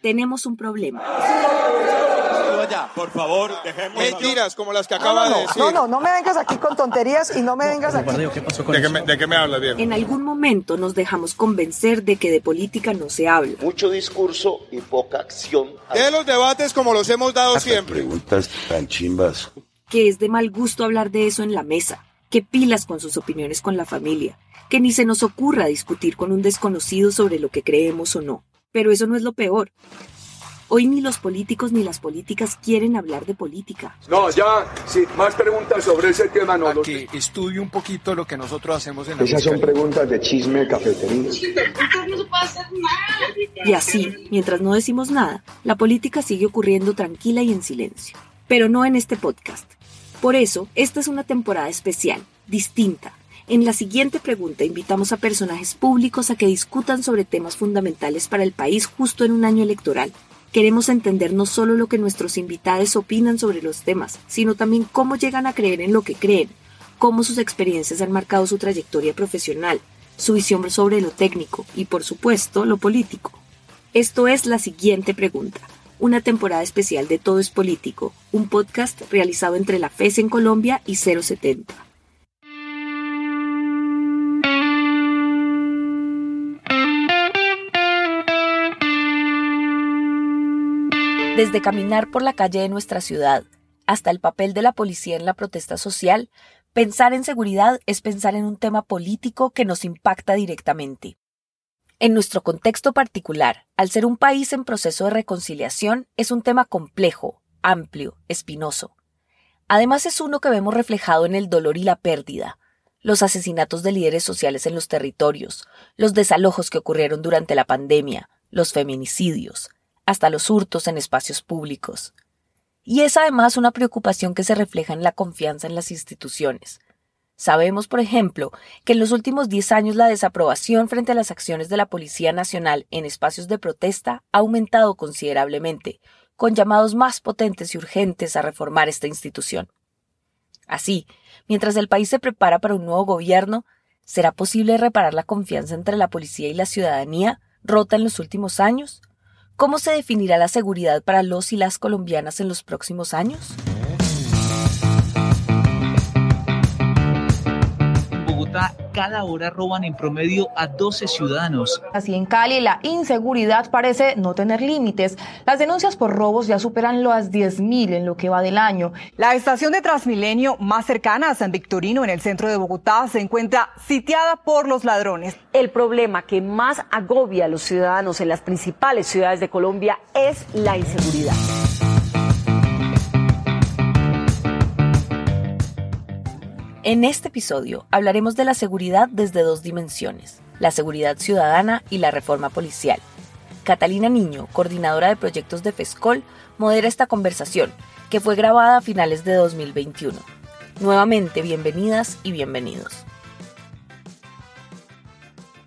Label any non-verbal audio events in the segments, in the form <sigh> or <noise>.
tenemos un problema. por favor, dejemos. Mentiras como las que acaba no, de decir. No, no, no me vengas aquí con tonterías y no me vengas aquí. ¿De qué, me, ¿De qué me hablas, viejo? En algún momento nos dejamos convencer de que de política no se habla. Mucho discurso y poca acción. De los debates como los hemos dado siempre. Preguntas tan chimbas. Que es de mal gusto hablar de eso en la mesa. Que pilas con sus opiniones con la familia. Que ni se nos ocurra discutir con un desconocido sobre lo que creemos o no. Pero eso no es lo peor. Hoy ni los políticos ni las políticas quieren hablar de política. No, ya, sí, más preguntas sobre ese tema no. A que estudie un poquito lo que nosotros hacemos en la Esas son preguntas de chisme cafetería. Y así, mientras no decimos nada, la política sigue ocurriendo tranquila y en silencio. Pero no en este podcast. Por eso, esta es una temporada especial, distinta. En la siguiente pregunta invitamos a personajes públicos a que discutan sobre temas fundamentales para el país justo en un año electoral. Queremos entender no solo lo que nuestros invitados opinan sobre los temas, sino también cómo llegan a creer en lo que creen, cómo sus experiencias han marcado su trayectoria profesional, su visión sobre lo técnico y, por supuesto, lo político. Esto es la siguiente pregunta, una temporada especial de Todo es Político, un podcast realizado entre la FES en Colombia y 070. Desde caminar por la calle de nuestra ciudad hasta el papel de la policía en la protesta social, pensar en seguridad es pensar en un tema político que nos impacta directamente. En nuestro contexto particular, al ser un país en proceso de reconciliación, es un tema complejo, amplio, espinoso. Además es uno que vemos reflejado en el dolor y la pérdida, los asesinatos de líderes sociales en los territorios, los desalojos que ocurrieron durante la pandemia, los feminicidios, hasta los hurtos en espacios públicos. Y es además una preocupación que se refleja en la confianza en las instituciones. Sabemos, por ejemplo, que en los últimos 10 años la desaprobación frente a las acciones de la Policía Nacional en espacios de protesta ha aumentado considerablemente, con llamados más potentes y urgentes a reformar esta institución. Así, mientras el país se prepara para un nuevo gobierno, ¿será posible reparar la confianza entre la policía y la ciudadanía rota en los últimos años? ¿Cómo se definirá la seguridad para los y las colombianas en los próximos años? Cada hora roban en promedio a 12 ciudadanos. Así en Cali, la inseguridad parece no tener límites. Las denuncias por robos ya superan las 10.000 en lo que va del año. La estación de Transmilenio más cercana a San Victorino, en el centro de Bogotá, se encuentra sitiada por los ladrones. El problema que más agobia a los ciudadanos en las principales ciudades de Colombia es la inseguridad. En este episodio hablaremos de la seguridad desde dos dimensiones, la seguridad ciudadana y la reforma policial. Catalina Niño, coordinadora de proyectos de FESCOL, modera esta conversación, que fue grabada a finales de 2021. Nuevamente, bienvenidas y bienvenidos.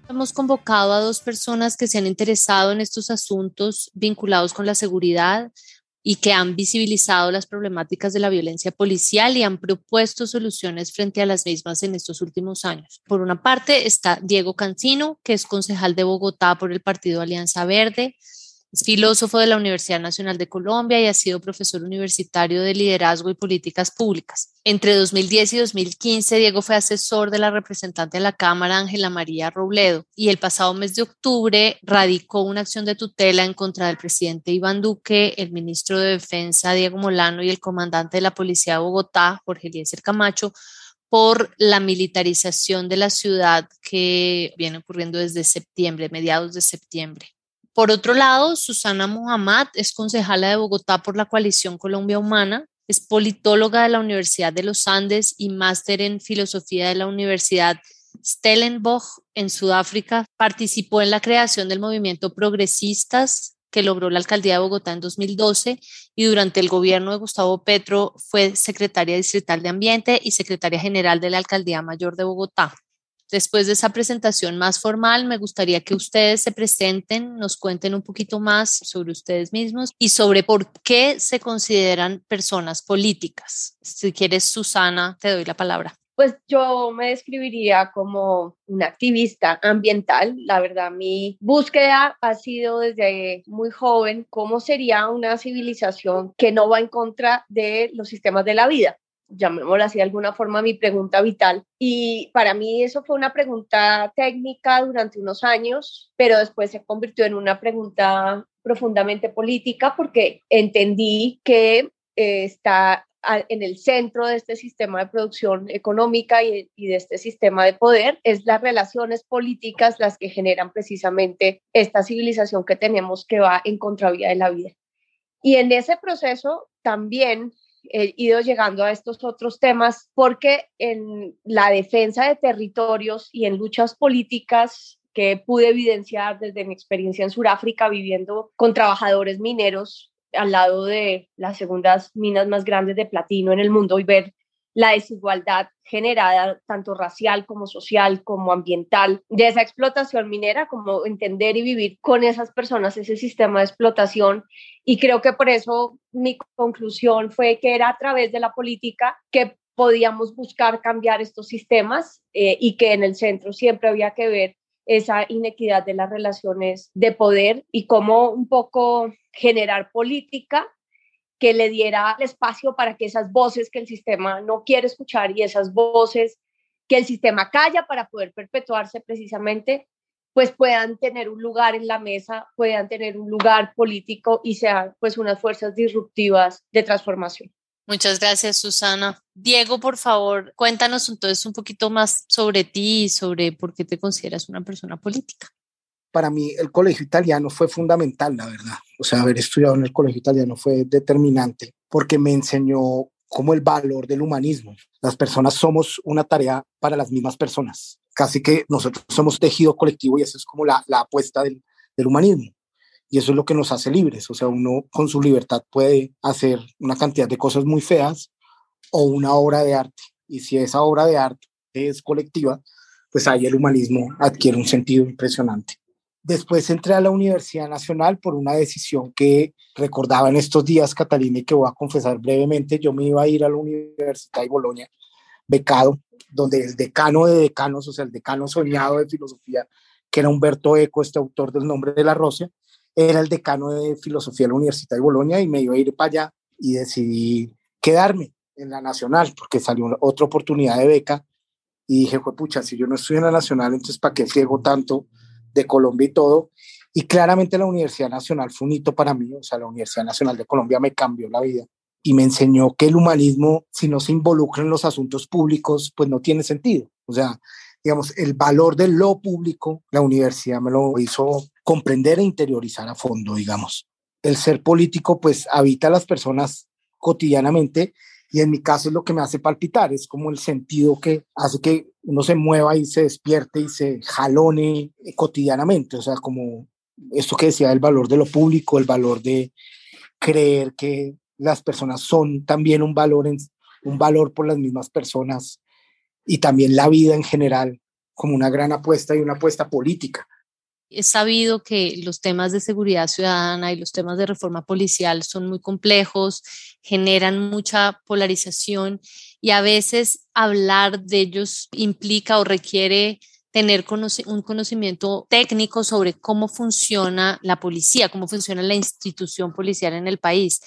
Hemos convocado a dos personas que se han interesado en estos asuntos vinculados con la seguridad y que han visibilizado las problemáticas de la violencia policial y han propuesto soluciones frente a las mismas en estos últimos años. Por una parte está Diego Cancino, que es concejal de Bogotá por el Partido Alianza Verde, es filósofo de la Universidad Nacional de Colombia y ha sido profesor universitario de liderazgo y políticas públicas. Entre 2010 y 2015, Diego fue asesor de la representante de la Cámara, Ángela María Robledo, y el pasado mes de octubre radicó una acción de tutela en contra del presidente Iván Duque, el ministro de Defensa, Diego Molano, y el comandante de la Policía de Bogotá, Jorge Eliezer Camacho, por la militarización de la ciudad que viene ocurriendo desde septiembre, mediados de septiembre. Por otro lado, Susana Muhammad es concejala de Bogotá por la coalición Colombia Humana, es politóloga de la Universidad de los Andes y máster en filosofía de la Universidad Stellenbosch en Sudáfrica. Participó en la creación del movimiento Progresistas que logró la alcaldía de Bogotá en 2012 y durante el gobierno de Gustavo Petro fue secretaria distrital de Ambiente y secretaria general de la Alcaldía Mayor de Bogotá. Después de esa presentación más formal, me gustaría que ustedes se presenten, nos cuenten un poquito más sobre ustedes mismos y sobre por qué se consideran personas políticas. Si quieres, Susana, te doy la palabra. Pues yo me describiría como una activista ambiental. La verdad, mi búsqueda ha sido desde muy joven cómo sería una civilización que no va en contra de los sistemas de la vida llamémoslo así de alguna forma, mi pregunta vital. Y para mí eso fue una pregunta técnica durante unos años, pero después se convirtió en una pregunta profundamente política porque entendí que eh, está en el centro de este sistema de producción económica y, de este sistema de poder, es las relaciones políticas las que generan precisamente esta civilización que tenemos que va en contravía de la vida. Y en ese proceso también he ido llegando a estos otros temas porque en la defensa de territorios y en luchas políticas que pude evidenciar desde mi experiencia en Sudáfrica viviendo con trabajadores mineros al lado de las segundas minas más grandes de platino en el mundo y ver la desigualdad generada tanto racial como social como ambiental de esa explotación minera, como entender y vivir con esas personas ese sistema de explotación. Y creo que por eso mi conclusión fue que era a través de la política que podíamos buscar cambiar estos sistemas eh, y que en el centro siempre había que ver esa inequidad de las relaciones de poder y cómo un poco generar política que le diera el espacio para que esas voces que el sistema no quiere escuchar y esas voces que el sistema calla para poder perpetuarse precisamente, pues puedan tener un lugar en la mesa, puedan tener un lugar político y sean pues unas fuerzas disruptivas de transformación. Muchas gracias, Susana. Diego, por favor, cuéntanos entonces un poquito más sobre ti y sobre por qué te consideras una persona política. Para mí el colegio italiano fue fundamental, la verdad. O sea, haber estudiado en el colegio italiano fue determinante porque me enseñó como el valor del humanismo. Las personas somos una tarea para las mismas personas. Casi que nosotros somos tejido colectivo y eso es como la, la apuesta del, del humanismo y eso es lo que nos hace libres. O sea, uno con su libertad puede hacer una cantidad de cosas muy feas o una obra de arte. Y si esa obra de arte es colectiva, pues ahí el humanismo adquiere un sentido impresionante. Después entré a la Universidad Nacional por una decisión que recordaba en estos días, Catalina, y que voy a confesar brevemente. Yo me iba a ir a la Universidad de Bolonia, becado, donde el decano de decanos, o sea, el decano soñado de filosofía, que era Humberto Eco, este autor del nombre de la Rosa, era el decano de filosofía de la Universidad de Bolonia y me iba a ir para allá y decidí quedarme en la Nacional porque salió otra oportunidad de beca y dije, pucha, si yo no estoy en la Nacional, entonces ¿para qué friego tanto de Colombia y todo? Y claramente la Universidad Nacional fue un hito para mí, o sea, la Universidad Nacional de Colombia me cambió la vida y me enseñó que el humanismo, si no se involucra en los asuntos públicos, pues no tiene sentido. O sea, digamos, el valor de lo público, la universidad me lo hizo comprender e interiorizar a fondo, digamos. El ser político, pues, habita a las personas cotidianamente y en mi caso es lo que me hace palpitar, es como el sentido que hace que uno se mueva y se despierte y se jalone cotidianamente, o sea, como esto que decía el valor de lo público, el valor de creer que las personas son también un valor, un valor por las mismas personas y también la vida en general como una gran apuesta y una apuesta política. Es sabido que los temas de seguridad ciudadana y los temas de reforma policial son muy complejos, generan mucha polarización y a veces hablar de ellos implica o requiere tener un conocimiento técnico sobre cómo funciona la policía, cómo funciona la institución policial en el país.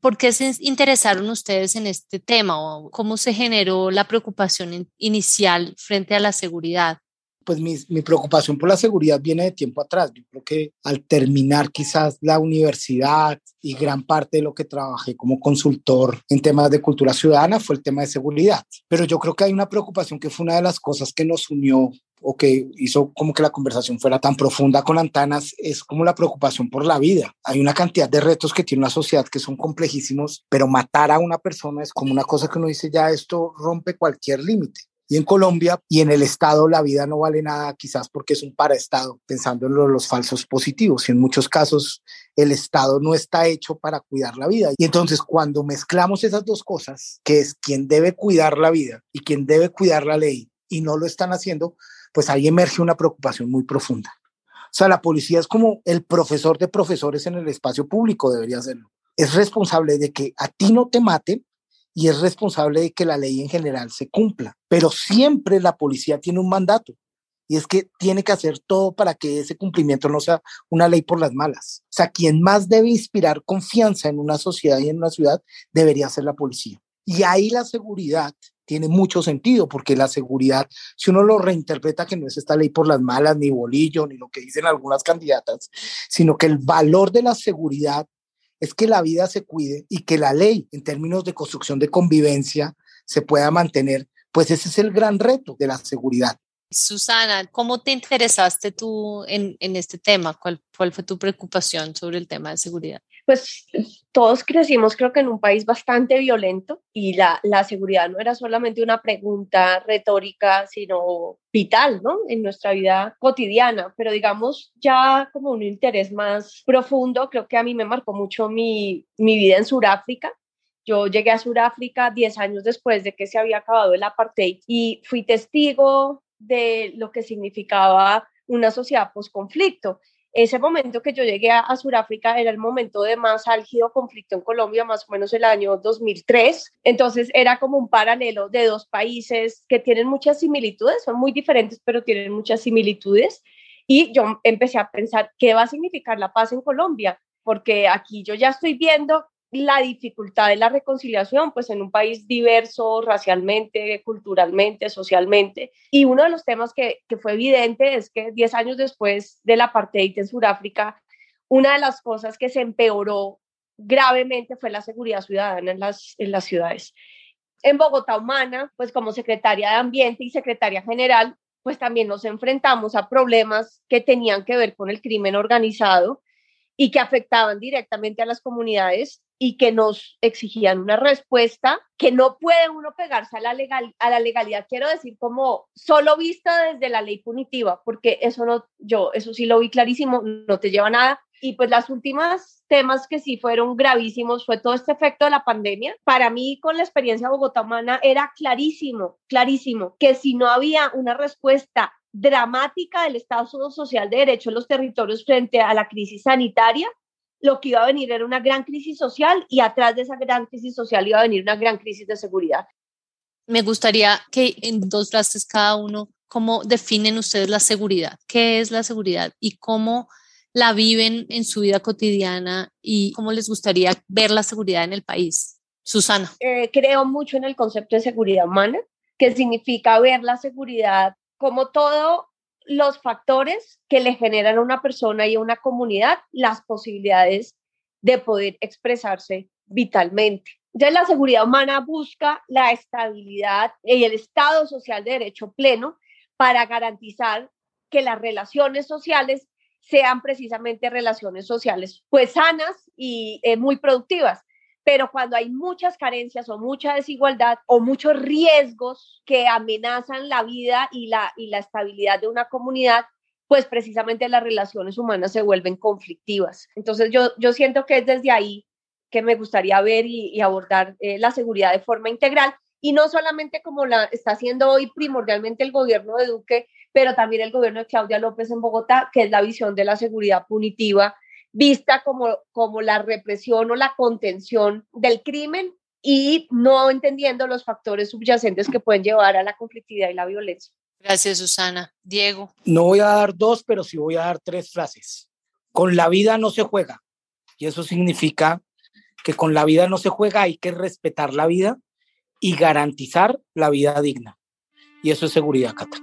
¿Por qué se interesaron ustedes en este tema o cómo se generó la preocupación inicial frente a la seguridad? Pues mi, preocupación por la seguridad viene de tiempo atrás. Yo creo que al terminar quizás la universidad y gran parte de lo que trabajé como consultor en temas de cultura ciudadana fue el tema de seguridad. Pero yo creo que hay una preocupación que fue una de las cosas que nos unió o que hizo como que la conversación fuera tan profunda con Antanas es como la preocupación por la vida. Hay una cantidad de retos que tiene una sociedad que son complejísimos, pero matar a una persona es como una cosa que uno dice ya esto rompe cualquier límite. Y en Colombia y en el Estado la vida no vale nada quizás porque es un paraestado, pensando en los falsos positivos. Y en muchos casos el Estado no está hecho para cuidar la vida. Y entonces cuando mezclamos esas dos cosas, que es quien debe cuidar la vida y quien debe cuidar la ley, y no lo están haciendo, pues ahí emerge una preocupación muy profunda. O sea, la policía es como el profesor de profesores en el espacio público, debería serlo. Es responsable de que a ti no te maten y es responsable de que la ley en general se cumpla. Pero siempre la policía tiene un mandato y es que tiene que hacer todo para que ese cumplimiento no sea una ley por las malas. O sea, quien más debe inspirar confianza en una sociedad y en una ciudad debería ser la policía. Y ahí la seguridad tiene mucho sentido, porque la seguridad, si uno lo reinterpreta que no es esta ley por las malas, ni bolillo, ni lo que dicen algunas candidatas, sino que el valor de la seguridad es que la vida se cuide y que la ley, en términos de construcción de convivencia, se pueda mantener, pues ese es el gran reto de la seguridad. Susana, ¿cómo te interesaste tú en, este tema? ¿Cuál, ¿Cuál fue tu preocupación sobre el tema de seguridad? Pues todos crecimos creo que en un país bastante violento y la, la seguridad no era solamente una pregunta retórica, sino vital, ¿no? En nuestra vida cotidiana, pero digamos ya como un interés más profundo, creo que a mí me marcó mucho mi, mi vida en Sudáfrica, yo llegué a Sudáfrica 10 años después de que se había acabado el apartheid y fui testigo de lo que significaba una sociedad post-conflicto. Ese momento que yo llegué a, Sudáfrica era el momento de más álgido conflicto en Colombia, más o menos el año 2003. Entonces era como un paralelo de dos países que tienen muchas similitudes, son muy diferentes, pero tienen muchas similitudes. Y yo empecé a pensar, ¿qué va a significar la paz en Colombia? Porque aquí yo ya estoy viendo la dificultad de la reconciliación, pues en un país diverso racialmente, culturalmente, socialmente. Y uno de los temas que, fue evidente es que 10 años después del apartheid en Sudáfrica, una de las cosas que se empeoró gravemente fue la seguridad ciudadana en las, en las ciudades. En Bogotá Humana, pues como secretaria de Ambiente y secretaria general, pues también nos enfrentamos a problemas que tenían que ver con el crimen organizado y que afectaban directamente a las comunidades y que nos exigían una respuesta que no puede uno pegarse a la, legal, a la legalidad, quiero decir, como solo vista desde la ley punitiva, porque eso no, yo, eso sí lo vi clarísimo, no te lleva a nada. Y pues las últimas temas que sí fueron gravísimos fue todo este efecto de la pandemia. Para mí, con la experiencia bogotamana, era clarísimo, clarísimo, que si no había una respuesta dramática del Estado Social de Derecho en los territorios frente a la crisis sanitaria, lo que iba a venir era una gran crisis social y atrás de esa gran crisis social iba a venir una gran crisis de seguridad. Me gustaría que en dos frases cada uno, ¿cómo definen ustedes la seguridad? ¿Qué es la seguridad y cómo la viven en su vida cotidiana y cómo les gustaría ver la seguridad en el país? Susana. Eh, creo mucho en el concepto de seguridad humana, que significa ver la seguridad como todo los factores que le generan a una persona y a una comunidad las posibilidades de poder expresarse vitalmente. Entonces, la seguridad humana busca la estabilidad y el Estado social de derecho pleno para garantizar que las relaciones sociales sean precisamente relaciones sociales pues sanas y eh, muy productivas pero cuando hay muchas carencias o mucha desigualdad o muchos riesgos que amenazan la vida y la, y la estabilidad de una comunidad, pues precisamente las relaciones humanas se vuelven conflictivas. Entonces yo, yo siento que es desde ahí que me gustaría ver y, abordar eh, la seguridad de forma integral y no solamente como la está haciendo hoy primordialmente el gobierno de Duque, pero también el gobierno de Claudia López en Bogotá, que es la visión de la seguridad punitiva vista como, como la represión o la contención del crimen y no entendiendo los factores subyacentes que pueden llevar a la conflictividad y la violencia. Gracias, Susana. Diego. No voy a dar dos, pero sí voy a dar tres frases. Con la vida no se juega. Y eso significa que con la vida no se juega, hay que respetar la vida y garantizar la vida digna. Y eso es seguridad, Cata.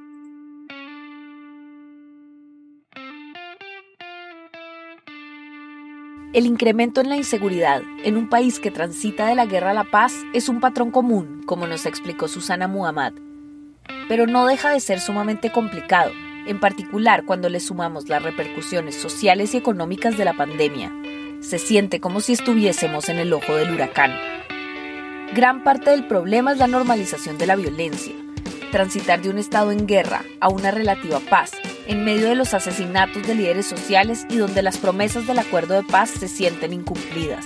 El incremento en la inseguridad en un país que transita de la guerra a la paz es un patrón común, como nos explicó Susana Muhammad. Pero no deja de ser sumamente complicado, en particular cuando le sumamos las repercusiones sociales y económicas de la pandemia. Se siente como si estuviésemos en el ojo del huracán. Gran parte del problema es la normalización de la violencia, transitar de un estado en guerra a una relativa paz en medio de los asesinatos de líderes sociales y donde las promesas del acuerdo de paz se sienten incumplidas.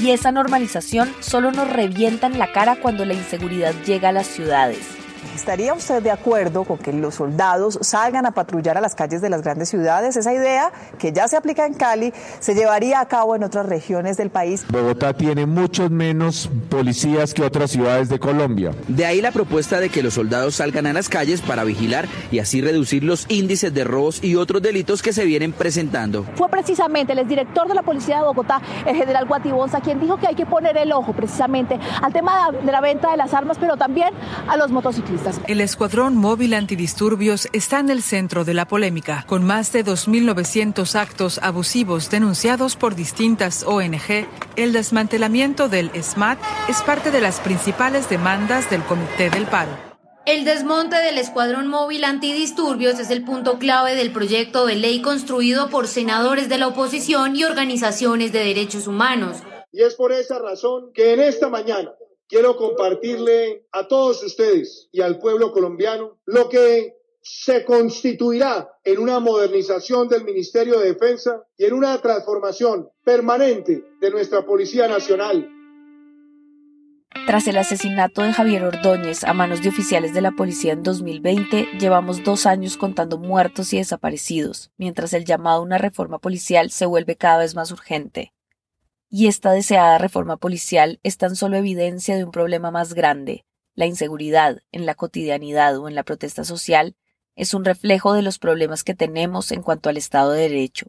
Y esa normalización solo nos revienta en la cara cuando la inseguridad llega a las ciudades. ¿Estaría usted de acuerdo con que los soldados salgan a patrullar a las calles de las grandes ciudades? Esa idea, que ya se aplica en Cali, se llevaría a cabo en otras regiones del país. Bogotá tiene muchos menos policías que otras ciudades de Colombia. De ahí la propuesta de que los soldados salgan a las calles para vigilar y así reducir los índices de robos y otros delitos que se vienen presentando. Fue precisamente el exdirector de la Policía de Bogotá, el general Guatibonza, quien dijo que hay que poner el ojo precisamente al tema de la venta de las armas, pero también a los motociclistas. El Escuadrón Móvil Antidisturbios está en el centro de la polémica, con más de 2.900 actos abusivos denunciados por distintas ONG. El desmantelamiento del SMAT es parte de las principales demandas del Comité del Paro. El desmonte del Escuadrón Móvil Antidisturbios es el punto clave del proyecto de ley construido por senadores de la oposición y organizaciones de derechos humanos. Y es por esa razón que en esta mañana quiero compartirle a todos ustedes y al pueblo colombiano lo que se constituirá en una modernización del Ministerio de Defensa y en una transformación permanente de nuestra Policía Nacional. Tras el asesinato de Javier Ordóñez a manos de oficiales de la policía en 2020, llevamos dos años contando muertos y desaparecidos, mientras el llamado a una reforma policial se vuelve cada vez más urgente. Y esta deseada reforma policial es tan solo evidencia de un problema más grande. La inseguridad, en la cotidianidad o en la protesta social, es un reflejo de los problemas que tenemos en cuanto al Estado de Derecho.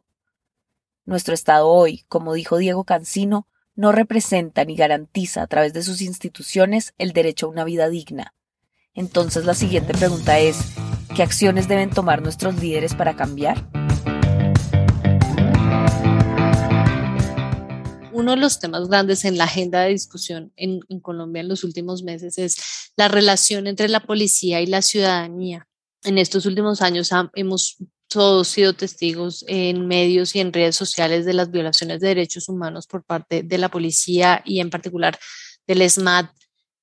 Nuestro Estado hoy, como dijo Diego Cancino, no representa ni garantiza a través de sus instituciones el derecho a una vida digna. Entonces la siguiente pregunta es, ¿qué acciones deben tomar nuestros líderes para cambiar? Uno de los temas grandes en la agenda de discusión en, Colombia en los últimos meses es la relación entre la policía y la ciudadanía. En estos últimos años hemos todos sido testigos en medios y en redes sociales de las violaciones de derechos humanos por parte de la policía y en particular del SMAT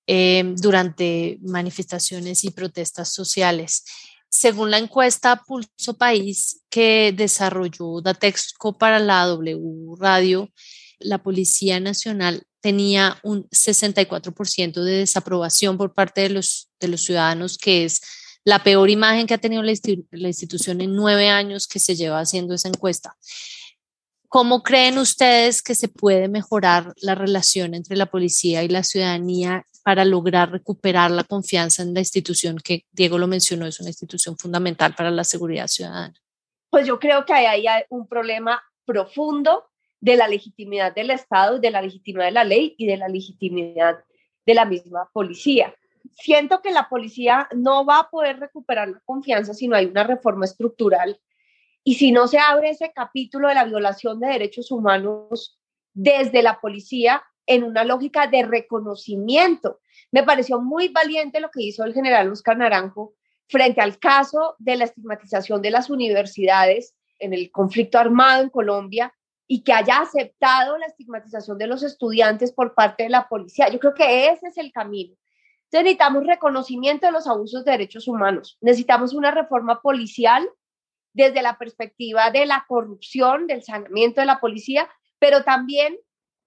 eh, durante manifestaciones y protestas sociales. Según la encuesta Pulso País que desarrolló Datexco para la W Radio, la Policía Nacional tenía un 64% de desaprobación por parte de los, de los ciudadanos, que es la peor imagen que ha tenido la, institución en nueve años que se lleva haciendo esa encuesta. ¿Cómo creen ustedes que se puede mejorar la relación entre la policía y la ciudadanía para lograr recuperar la confianza en la institución que Diego lo mencionó, es una institución fundamental para la seguridad ciudadana? Pues yo creo que hay ahí un problema profundo de la legitimidad del Estado, de la legitimidad de la ley y de la legitimidad de la misma policía siento que la policía no va a poder recuperar la confianza si no hay una reforma estructural y si no se abre ese capítulo de la violación de derechos humanos desde la policía en una lógica de reconocimiento. Me pareció muy valiente lo que hizo el general Oscar Naranjo frente al caso de la estigmatización de las universidades en el conflicto armado en Colombia y que haya aceptado la estigmatización de los estudiantes por parte de la policía. Yo creo que ese es el camino necesitamos reconocimiento de los abusos de derechos humanos. Necesitamos una reforma policial desde la perspectiva de la corrupción, del saneamiento de la policía, pero también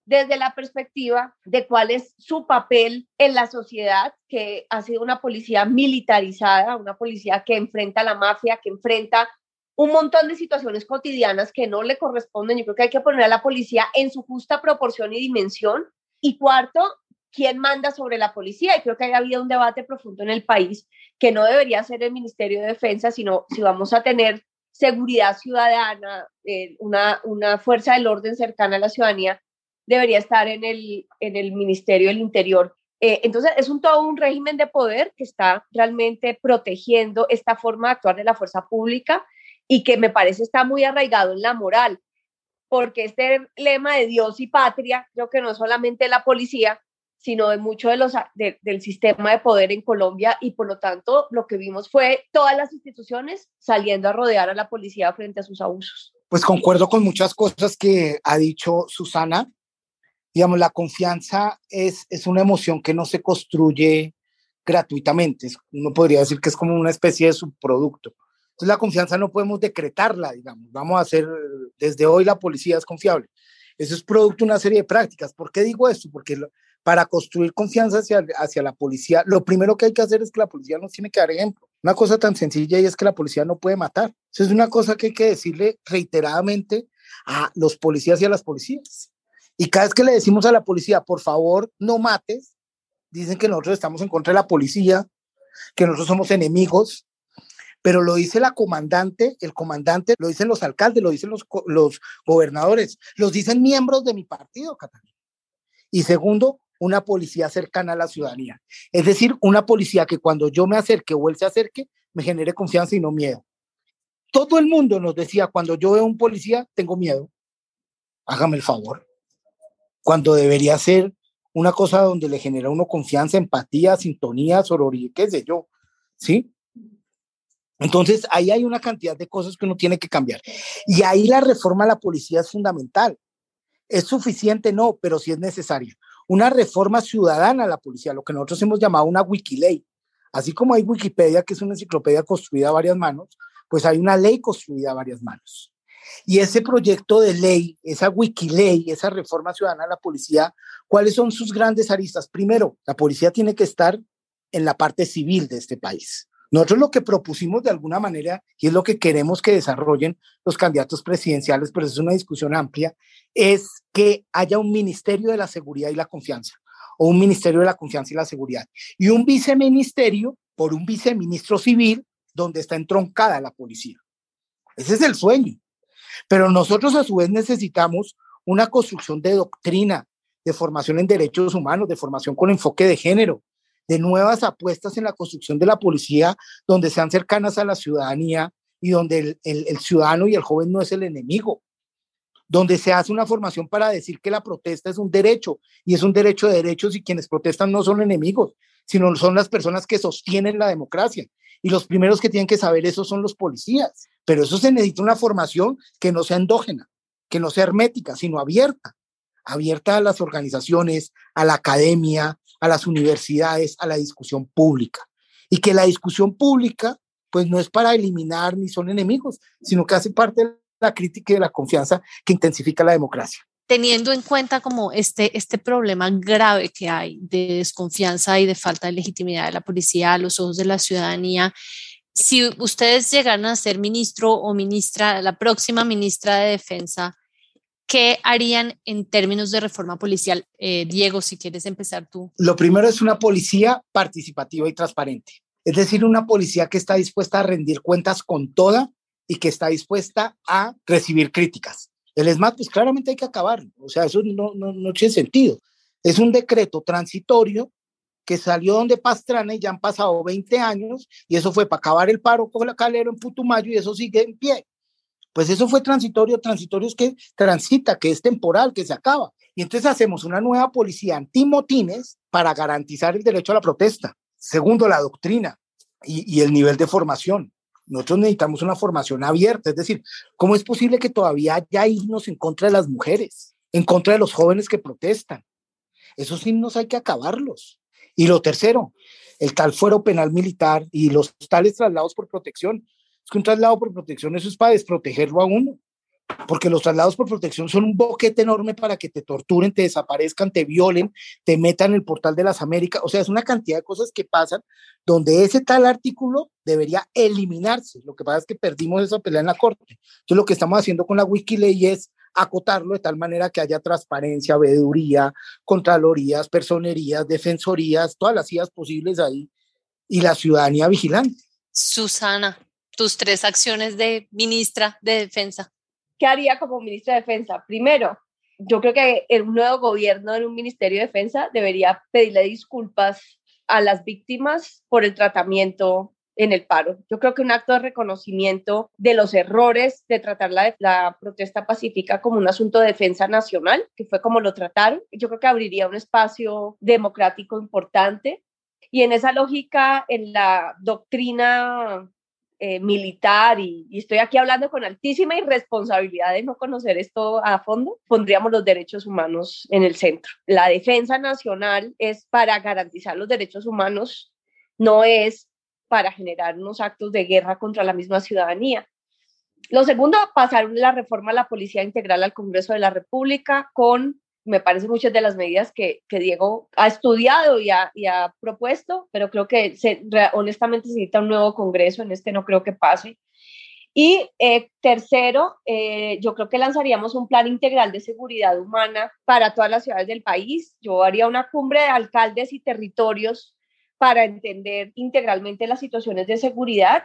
desde la perspectiva de cuál es su papel en la sociedad, que ha sido una policía militarizada, una policía que enfrenta a la mafia, que enfrenta un montón de situaciones cotidianas que no le corresponden. Yo creo que hay que poner a la policía en su justa proporción y dimensión. Y cuarto, quién manda sobre la policía. Y creo que haya habido un debate profundo en el país que no debería ser el Ministerio de Defensa, sino si vamos a tener seguridad ciudadana, eh, una, una fuerza del orden cercana a la ciudadanía, debería estar en el, en el Ministerio del Interior. Eh, entonces, es un todo un régimen de poder que está realmente protegiendo esta forma de actuar de la fuerza pública y que me parece está muy arraigado en la moral, porque este lema de Dios y patria, creo que no solamente la policía, sino de mucho de los, del sistema de poder en Colombia y por lo tanto lo que vimos fue todas las instituciones saliendo a rodear a la policía frente a sus abusos. Pues concuerdo con muchas cosas que ha dicho Susana. Digamos, la confianza es, es una emoción que no se construye gratuitamente. Uno podría decir que es como una especie de subproducto. Entonces la confianza no podemos decretarla, digamos. Vamos a hacer, desde hoy la policía es confiable. Eso es producto de una serie de prácticas. ¿Por qué digo esto? Porque para construir confianza hacia, la policía, lo primero que hay que hacer es que la policía nos tiene que dar ejemplo. Una cosa tan sencilla y es que la policía no puede matar. Eso es una cosa que hay que decirle reiteradamente a los policías y a las policías. Y cada vez que le decimos a la policía, por favor, no mates, dicen que nosotros estamos en contra de la policía, que nosotros somos enemigos, pero lo dice la comandante, el comandante, lo dicen los alcaldes, lo dicen los, gobernadores, los dicen miembros de mi partido, Catalina. Y segundo, una policía cercana a la ciudadanía. Es decir, una policía que cuando yo me acerque o él se acerque, me genere confianza y no miedo. Todo el mundo nos decía, cuando yo veo un policía, tengo miedo. Hágame el favor. Cuando debería ser una cosa donde le genera uno confianza, empatía, sintonía, sororidad, qué sé yo. ¿Sí? Entonces, ahí hay una cantidad de cosas que uno tiene que cambiar. Y ahí la reforma a la policía es fundamental. ¿Es suficiente? No, pero sí es necesaria. Una reforma ciudadana a la policía, lo que nosotros hemos llamado una wikiley. Así como hay Wikipedia, que es una enciclopedia construida a varias manos, pues hay una ley construida a varias manos. Y ese proyecto de ley, esa wikiley, esa reforma ciudadana a la policía, ¿cuáles son sus grandes aristas? Primero, la policía tiene que estar en la parte civil de este país. Nosotros lo que propusimos de alguna manera, y es lo que queremos que desarrollen los candidatos presidenciales, pero es una discusión amplia, es que haya un Ministerio de la Seguridad y la Confianza, o un Ministerio de la Confianza y la Seguridad, y un viceministerio por un viceministro civil donde está entroncada la policía. Ese es el sueño. Pero nosotros a su vez necesitamos una construcción de doctrina, de formación en derechos humanos, de formación con enfoque de género, de nuevas apuestas en la construcción de la policía donde sean cercanas a la ciudadanía y donde el, ciudadano y el joven no es el enemigo, donde se hace una formación para decir que la protesta es un derecho y es un derecho de derechos y quienes protestan no son enemigos, sino son las personas que sostienen la democracia. Y los primeros que tienen que saber eso son los policías. Pero eso se necesita una formación que no sea endógena, que no sea hermética, sino abierta, abierta a las organizaciones, a la academia, a las universidades, a la discusión pública. Y que la discusión pública, pues no es para eliminar ni son enemigos, sino que hace parte de la crítica y de la confianza que intensifica la democracia. Teniendo en cuenta como este, este problema grave que hay de desconfianza y de falta de legitimidad de la policía a los ojos de la ciudadanía, si ustedes llegaran a ser ministro o ministra, la próxima ministra de Defensa, ¿qué harían en términos de reforma policial? Eh, Diego, si quieres empezar tú. Lo primero es una policía participativa y transparente. Es decir, una policía que está dispuesta a rendir cuentas con toda y que está dispuesta a recibir críticas. El ESMAD, pues claramente hay que acabar. O sea, eso no, no, no tiene sentido. Es un decreto transitorio que salió donde Pastrana y ya han pasado 20 años y eso fue para acabar el paro con la calero en Putumayo y eso sigue en pie. Pues eso fue transitorio, transitorio es que transita, que es temporal, que se acaba. Y entonces hacemos una nueva policía antimotines para garantizar el derecho a la protesta. Segundo, la doctrina y, y el nivel de formación. Nosotros necesitamos una formación abierta, es decir, ¿cómo es posible que todavía haya himnos en contra de las mujeres, en contra de los jóvenes que protestan? Esos himnos hay que acabarlos. Y lo tercero, el tal fuero penal militar y los tales traslados por protección. Es que un traslado por protección, eso es para desprotegerlo a uno, porque los traslados por protección son un boquete enorme para que te torturen, te desaparezcan, te violen, te metan en el portal de las Américas. O sea, es una cantidad de cosas que pasan donde ese tal artículo debería eliminarse. Lo que pasa es que perdimos esa pelea en la corte. Entonces, lo que estamos haciendo con la Wikiley es acotarlo de tal manera que haya transparencia, veeduría, contralorías, personerías, defensorías, todas las ideas posibles ahí y la ciudadanía vigilante. Susana, tus tres acciones de ministra de Defensa. ¿Qué haría como ministra de Defensa? Primero, yo creo que el nuevo gobierno en un Ministerio de Defensa debería pedirle disculpas a las víctimas por el tratamiento en el paro. Yo creo que un acto de reconocimiento de los errores de tratar la, protesta pacífica como un asunto de defensa nacional, que fue como lo trataron, yo creo que abriría un espacio democrático importante. Y en esa lógica, en la doctrina eh, militar, y, y, estoy aquí hablando con altísima irresponsabilidad de no conocer esto a fondo, pondríamos los derechos humanos en el centro. La defensa nacional es para garantizar los derechos humanos, no es para generar unos actos de guerra contra la misma ciudadanía. Lo segundo, pasar la reforma a la Policía Integral al Congreso de la República con me parecen muchas de las medidas que, que Diego ha estudiado y ha, y ha propuesto, pero creo que se, honestamente se necesita un nuevo Congreso, en este no creo que pase. Y eh, tercero, eh, yo creo que lanzaríamos un plan integral de seguridad humana para todas las ciudades del país. Yo haría una cumbre de alcaldes y territorios para entender integralmente las situaciones de seguridad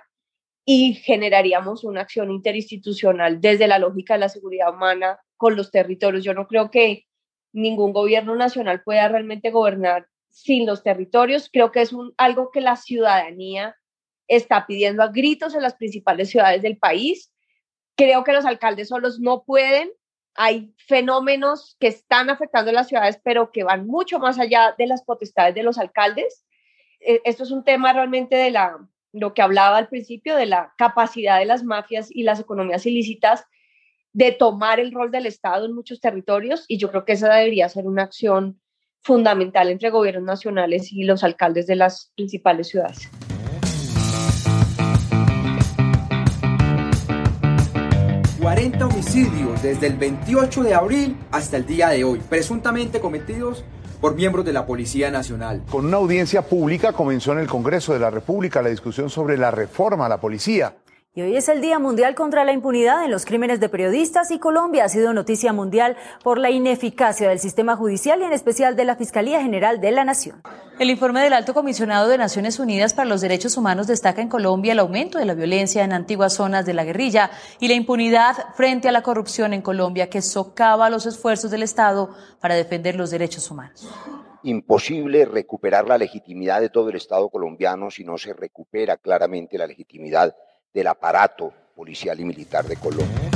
y generaríamos una acción interinstitucional desde la lógica de la seguridad humana con los territorios. Yo no creo que ningún gobierno nacional pueda realmente gobernar sin los territorios. Creo que es un, algo que la ciudadanía está pidiendo a gritos en las principales ciudades del país. Creo que los alcaldes solos no pueden. Hay fenómenos que están afectando a las ciudades, pero que van mucho más allá de las potestades de los alcaldes. E, esto es un tema realmente de la, lo que hablaba al principio, de la capacidad de las mafias y las economías ilícitas de tomar el rol del Estado en muchos territorios y yo creo que esa debería ser una acción fundamental entre gobiernos nacionales y los alcaldes de las principales ciudades. 40 homicidios desde el 28 de abril hasta el día de hoy, presuntamente cometidos por miembros de la Policía Nacional. Con una audiencia pública comenzó en el Congreso de la República la discusión sobre la reforma a la policía. Y hoy es el Día Mundial contra la Impunidad en los Crímenes de Periodistas y Colombia ha sido noticia mundial por la ineficacia del sistema judicial y en especial de la Fiscalía General de la Nación. El informe del Alto Comisionado de Naciones Unidas para los Derechos Humanos destaca en Colombia el aumento de la violencia en antiguas zonas de la guerrilla y la impunidad frente a la corrupción en Colombia que socava los esfuerzos del Estado para defender los derechos humanos imposible recuperar la legitimidad de todo el Estado colombiano si no se recupera claramente la legitimidad del aparato policial y militar de Colombia.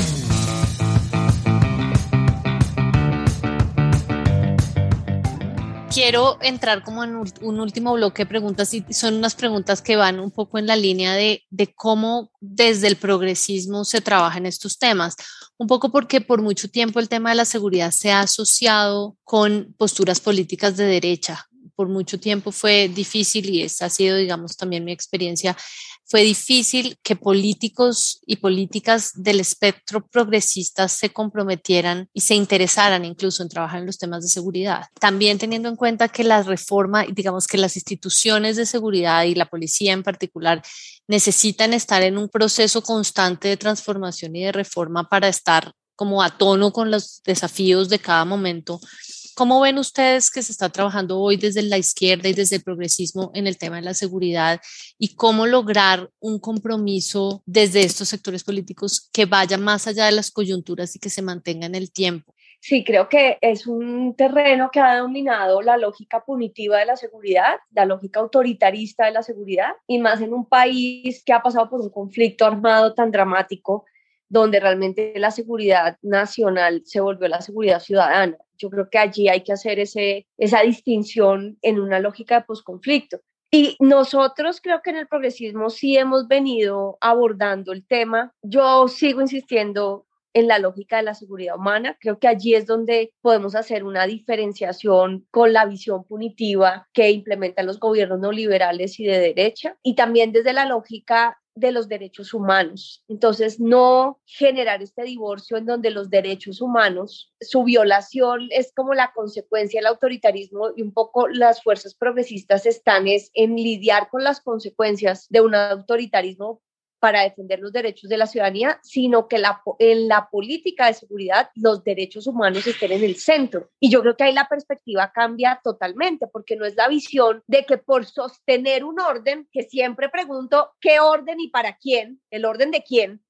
Quiero entrar como en un último bloque de preguntas y son unas preguntas que van un poco en la línea de, de cómo desde el progresismo se trabaja en estos temas. Un poco porque por mucho tiempo el tema de la seguridad se ha asociado con posturas políticas de derecha. Por mucho tiempo fue difícil y esa ha sido, digamos, también mi experiencia fue difícil que políticos y políticas del espectro progresista se comprometieran y se interesaran incluso en trabajar en los temas de seguridad. También teniendo en cuenta que la reforma, digamos que las instituciones de seguridad y la policía en particular necesitan estar en un proceso constante de transformación y de reforma para estar como a tono con los desafíos de cada momento ¿Cómo ven ustedes que se está trabajando hoy desde la izquierda y desde el progresismo en el tema de la seguridad y cómo lograr un compromiso desde estos sectores políticos que vaya más allá de las coyunturas y que se mantenga en el tiempo? Sí, creo que es un terreno que ha dominado la lógica punitiva de la seguridad, la lógica autoritarista de la seguridad, y más en un país que ha pasado por un conflicto armado tan dramático donde realmente la seguridad nacional se volvió la seguridad ciudadana. Yo creo que allí hay que hacer ese, esa distinción en una lógica de posconflicto. Y nosotros creo que en el progresismo sí hemos venido abordando el tema. Yo sigo insistiendo en la lógica de la seguridad humana. Creo que allí es donde podemos hacer una diferenciación con la visión punitiva que implementan los gobiernos neoliberales y de derecha y también desde la lógica de los derechos humanos. Entonces, no generar este divorcio en donde los derechos humanos, su violación es como la consecuencia del autoritarismo y un poco las fuerzas progresistas están es en lidiar con las consecuencias de un autoritarismo para defender los derechos de la ciudadanía, sino que en la política de seguridad los derechos humanos estén en el centro. Y yo creo que ahí la perspectiva cambia totalmente, porque no es la visión de que por sostener un orden, que siempre pregunto qué orden y para quién, el orden de quién,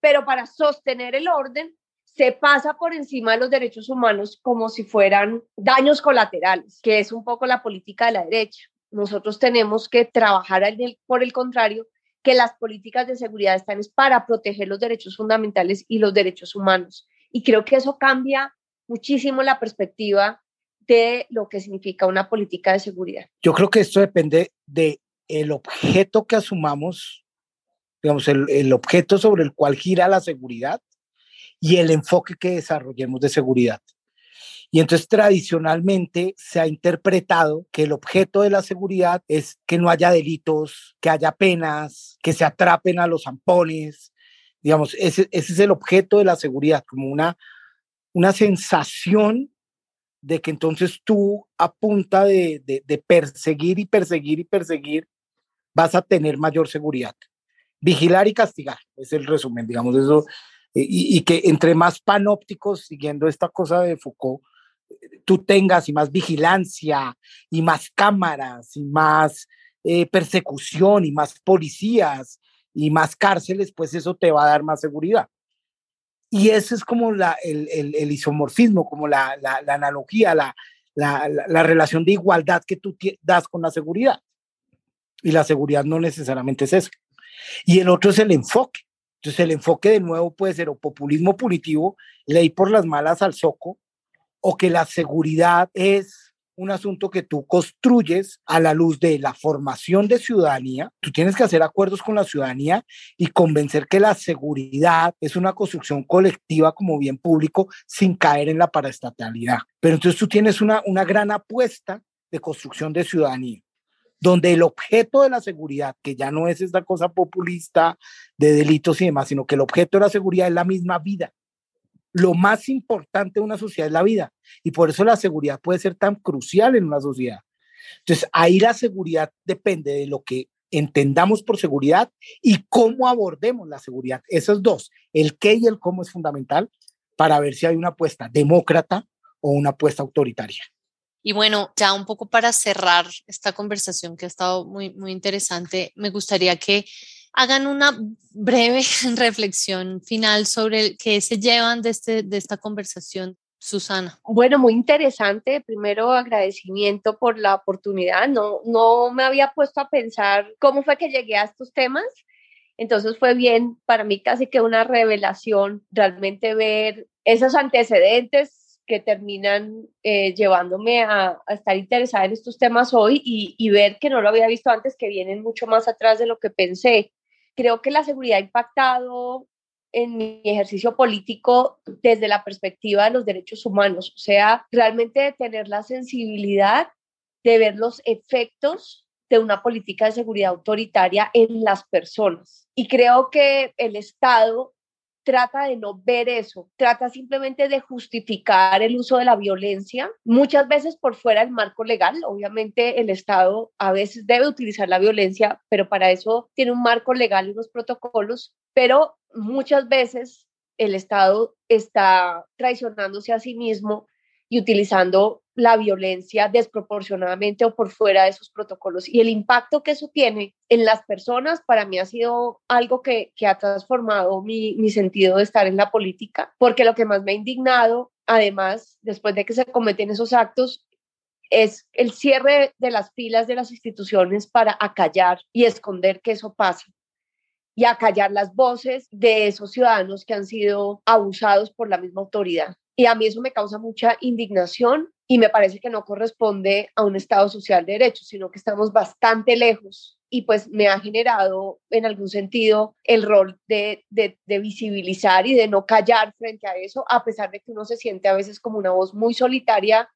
pero para sostener el orden se pasa por encima de los derechos humanos como si fueran daños colaterales, que es un poco la política de la derecha. Nosotros tenemos que trabajar por el contrario que las políticas de seguridad están es para proteger los derechos fundamentales y los derechos humanos. Y creo que eso cambia muchísimo la perspectiva de lo que significa una política de seguridad. Yo creo que esto depende de el objeto que asumamos, digamos, el, el objeto sobre el cual gira la seguridad y el enfoque que desarrollemos de seguridad. Y entonces tradicionalmente se ha interpretado que el objeto de la seguridad es que no haya delitos, que haya penas, que se atrapen a los zampones. Digamos, ese, ese es el objeto de la seguridad, como una, una sensación de que entonces tú a punta de, de, perseguir y perseguir y perseguir vas a tener mayor seguridad. Vigilar y castigar, es el resumen, digamos, eso. Y, y que entre más panópticos, siguiendo esta cosa de Foucault, tú tengas y más vigilancia y más cámaras y más eh, persecución y más policías y más cárceles, pues eso te va a dar más seguridad. Y ese es como la, el, el, isomorfismo, como la, la, analogía, la, la, relación de igualdad que tú das con la seguridad. Y la seguridad no necesariamente es eso. Y el otro es el enfoque. Entonces el enfoque de nuevo puede ser o populismo punitivo, ley por las malas al soco, o que la seguridad es un asunto que tú construyes a la luz de la formación de ciudadanía. Tú tienes que hacer acuerdos con la ciudadanía y convencer que la seguridad es una construcción colectiva como bien público sin caer en la paraestatalidad. Pero entonces tú tienes una, una gran apuesta de construcción de ciudadanía donde el objeto de la seguridad, que ya no es esta cosa populista de delitos y demás, sino que el objeto de la seguridad es la misma vida lo más importante de una sociedad es la vida y por eso la seguridad puede ser tan crucial en una sociedad. Entonces, ahí la seguridad depende de lo que entendamos por seguridad y cómo abordemos la seguridad. Esos dos, el qué y el cómo es fundamental para ver si hay una apuesta demócrata o una apuesta autoritaria. Y bueno, ya un poco para cerrar esta conversación que ha estado muy, muy interesante, me gustaría que hagan una breve <laughs> reflexión final sobre qué se llevan de, este, de esta conversación. Susana. Bueno, muy interesante. Primero, agradecimiento por la oportunidad. No, no me había puesto a pensar cómo fue que llegué a estos temas. Entonces fue bien, para mí casi que una revelación realmente ver esos antecedentes que terminan eh, llevándome a, estar interesada en estos temas hoy y, ver que no lo había visto antes, que vienen mucho más atrás de lo que pensé creo que la seguridad ha impactado en mi ejercicio político desde la perspectiva de los derechos humanos, o sea, realmente tener la sensibilidad de ver los efectos de una política de seguridad autoritaria en las personas. Y creo que el Estado trata de no ver eso, trata simplemente de justificar el uso de la violencia, muchas veces por fuera del marco legal. Obviamente el Estado a veces debe utilizar la violencia, pero para eso tiene un marco legal y unos protocolos, pero muchas veces el Estado está traicionándose a sí mismo y utilizando la violencia desproporcionadamente o por fuera de sus protocolos. Y el impacto que eso tiene en las personas para mí ha sido algo que, que ha transformado mi, mi sentido de estar en la política, porque lo que más me ha indignado, además, después de que se cometen esos actos, es el cierre de las filas de las instituciones para acallar y esconder que eso pasa y acallar las voces de esos ciudadanos que han sido abusados por la misma autoridad. Y a mí eso me causa mucha indignación y me parece que no corresponde a un Estado social de derecho, sino que estamos bastante lejos y pues me ha generado en algún sentido el rol de, de, visibilizar y de no callar frente a eso, a pesar de que uno se siente a veces como una voz muy solitaria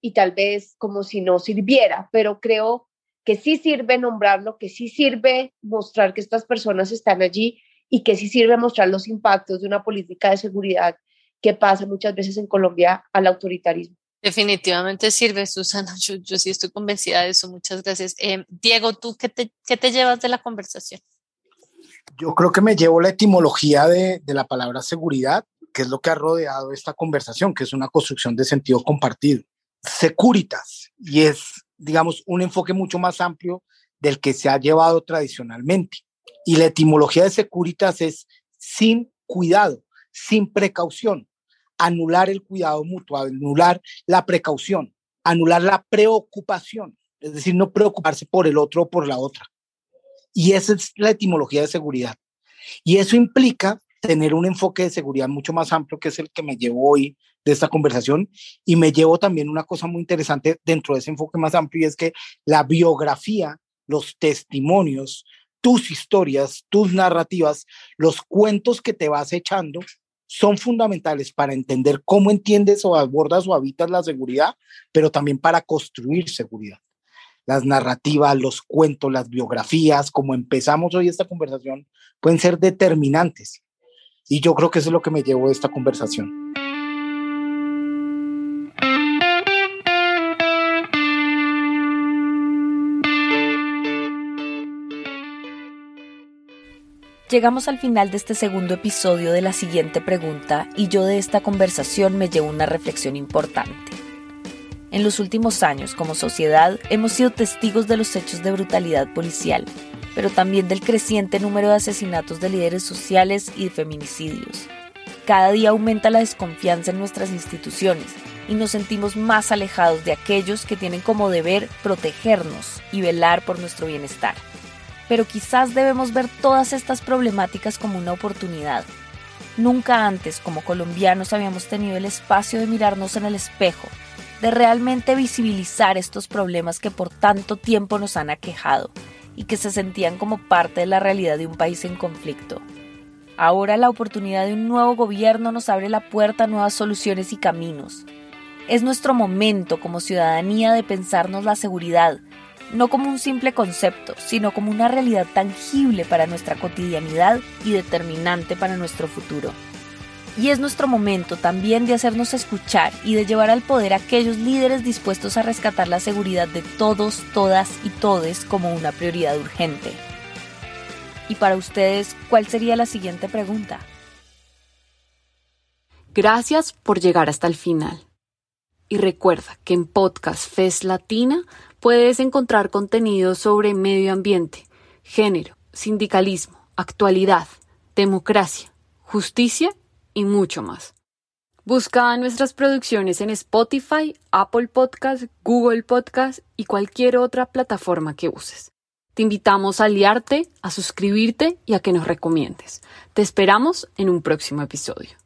y tal vez como si no sirviera, pero creo que sí sirve nombrarlo, que sí sirve mostrar que estas personas están allí y que sí sirve mostrar los impactos de una política de seguridad que pasa muchas veces en Colombia al autoritarismo. Definitivamente sirve, Susana. <laughs> Yo, sí estoy convencida de eso. Muchas gracias. Eh, Diego, ¿tú qué te, qué te, llevas de la conversación? Yo creo que me llevo la etimología de, de la palabra seguridad, que es lo que ha rodeado esta conversación, que es una construcción de sentido compartido. Securitas, y es, digamos, un enfoque mucho más amplio del que se ha llevado tradicionalmente. Y la etimología de securitas es sin cuidado, sin precaución anular el cuidado mutuo, anular la precaución, anular la preocupación, es decir, no preocuparse por el otro o por la otra. Y esa es la etimología de seguridad. Y eso implica tener un enfoque de seguridad mucho más amplio, que es el que me llevo hoy de esta conversación. Y me llevo también una cosa muy interesante dentro de ese enfoque más amplio, y es que la biografía, los testimonios, tus historias, tus narrativas, los cuentos que te vas echando, son fundamentales para entender cómo entiendes o abordas o habitas la seguridad, pero también para construir seguridad. Las narrativas, los cuentos, las biografías, como empezamos hoy esta conversación, pueden ser determinantes. Y yo creo que eso es lo que me llevó de esta conversación. Llegamos al final de este segundo episodio de la siguiente pregunta y yo de esta conversación me llevo una reflexión importante. En los últimos años, como sociedad, hemos sido testigos de los hechos de brutalidad policial, pero también del creciente número de asesinatos de líderes sociales y de feminicidios. Cada día aumenta la desconfianza en nuestras instituciones y nos sentimos más alejados de aquellos que tienen como deber protegernos y velar por nuestro bienestar pero quizás debemos ver todas estas problemáticas como una oportunidad. Nunca antes como colombianos habíamos tenido el espacio de mirarnos en el espejo, de realmente visibilizar estos problemas que por tanto tiempo nos han aquejado y que se sentían como parte de la realidad de un país en conflicto. Ahora la oportunidad de un nuevo gobierno nos abre la puerta a nuevas soluciones y caminos. Es nuestro momento como ciudadanía de pensarnos la seguridad, no como un simple concepto, sino como una realidad tangible para nuestra cotidianidad y determinante para nuestro futuro. Y es nuestro momento también de hacernos escuchar y de llevar al poder a aquellos líderes dispuestos a rescatar la seguridad de todos, todas y todes como una prioridad urgente. Y para ustedes, ¿cuál sería la siguiente pregunta? Gracias por llegar hasta el final. Y recuerda que en Podcast Fest Latina puedes encontrar contenido sobre medio ambiente, género, sindicalismo, actualidad, democracia, justicia y mucho más. Busca nuestras producciones en Spotify, Apple Podcast, Google Podcast y cualquier otra plataforma que uses. Te invitamos a aliarte, a suscribirte y a que nos recomiendes. Te esperamos en un próximo episodio.